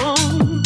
alone.